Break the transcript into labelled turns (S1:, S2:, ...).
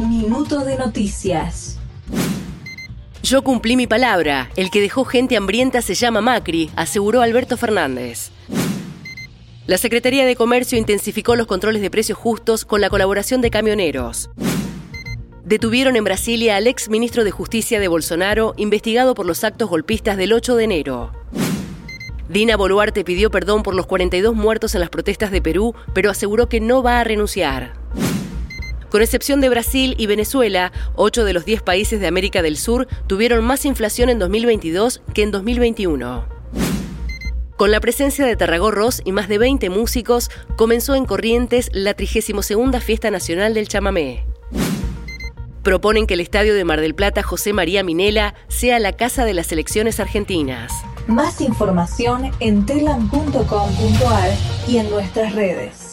S1: Minuto de noticias.
S2: Yo cumplí mi palabra. El que dejó gente hambrienta se llama Macri, aseguró Alberto Fernández. La Secretaría de Comercio intensificó los controles de precios justos con la colaboración de camioneros. Detuvieron en Brasilia al ex ministro de Justicia de Bolsonaro, investigado por los actos golpistas del 8 de enero. Dina Boluarte pidió perdón por los 42 muertos en las protestas de Perú, pero aseguró que no va a renunciar. Con excepción de Brasil y Venezuela, 8 de los 10 países de América del Sur tuvieron más inflación en 2022 que en 2021. Con la presencia de Tarragó Ross y más de 20 músicos, comenzó en Corrientes la 32 Fiesta Nacional del Chamamé. Proponen que el estadio de Mar del Plata José María Minela sea la casa de las elecciones argentinas.
S1: Más información en telam.com.ar y en nuestras redes.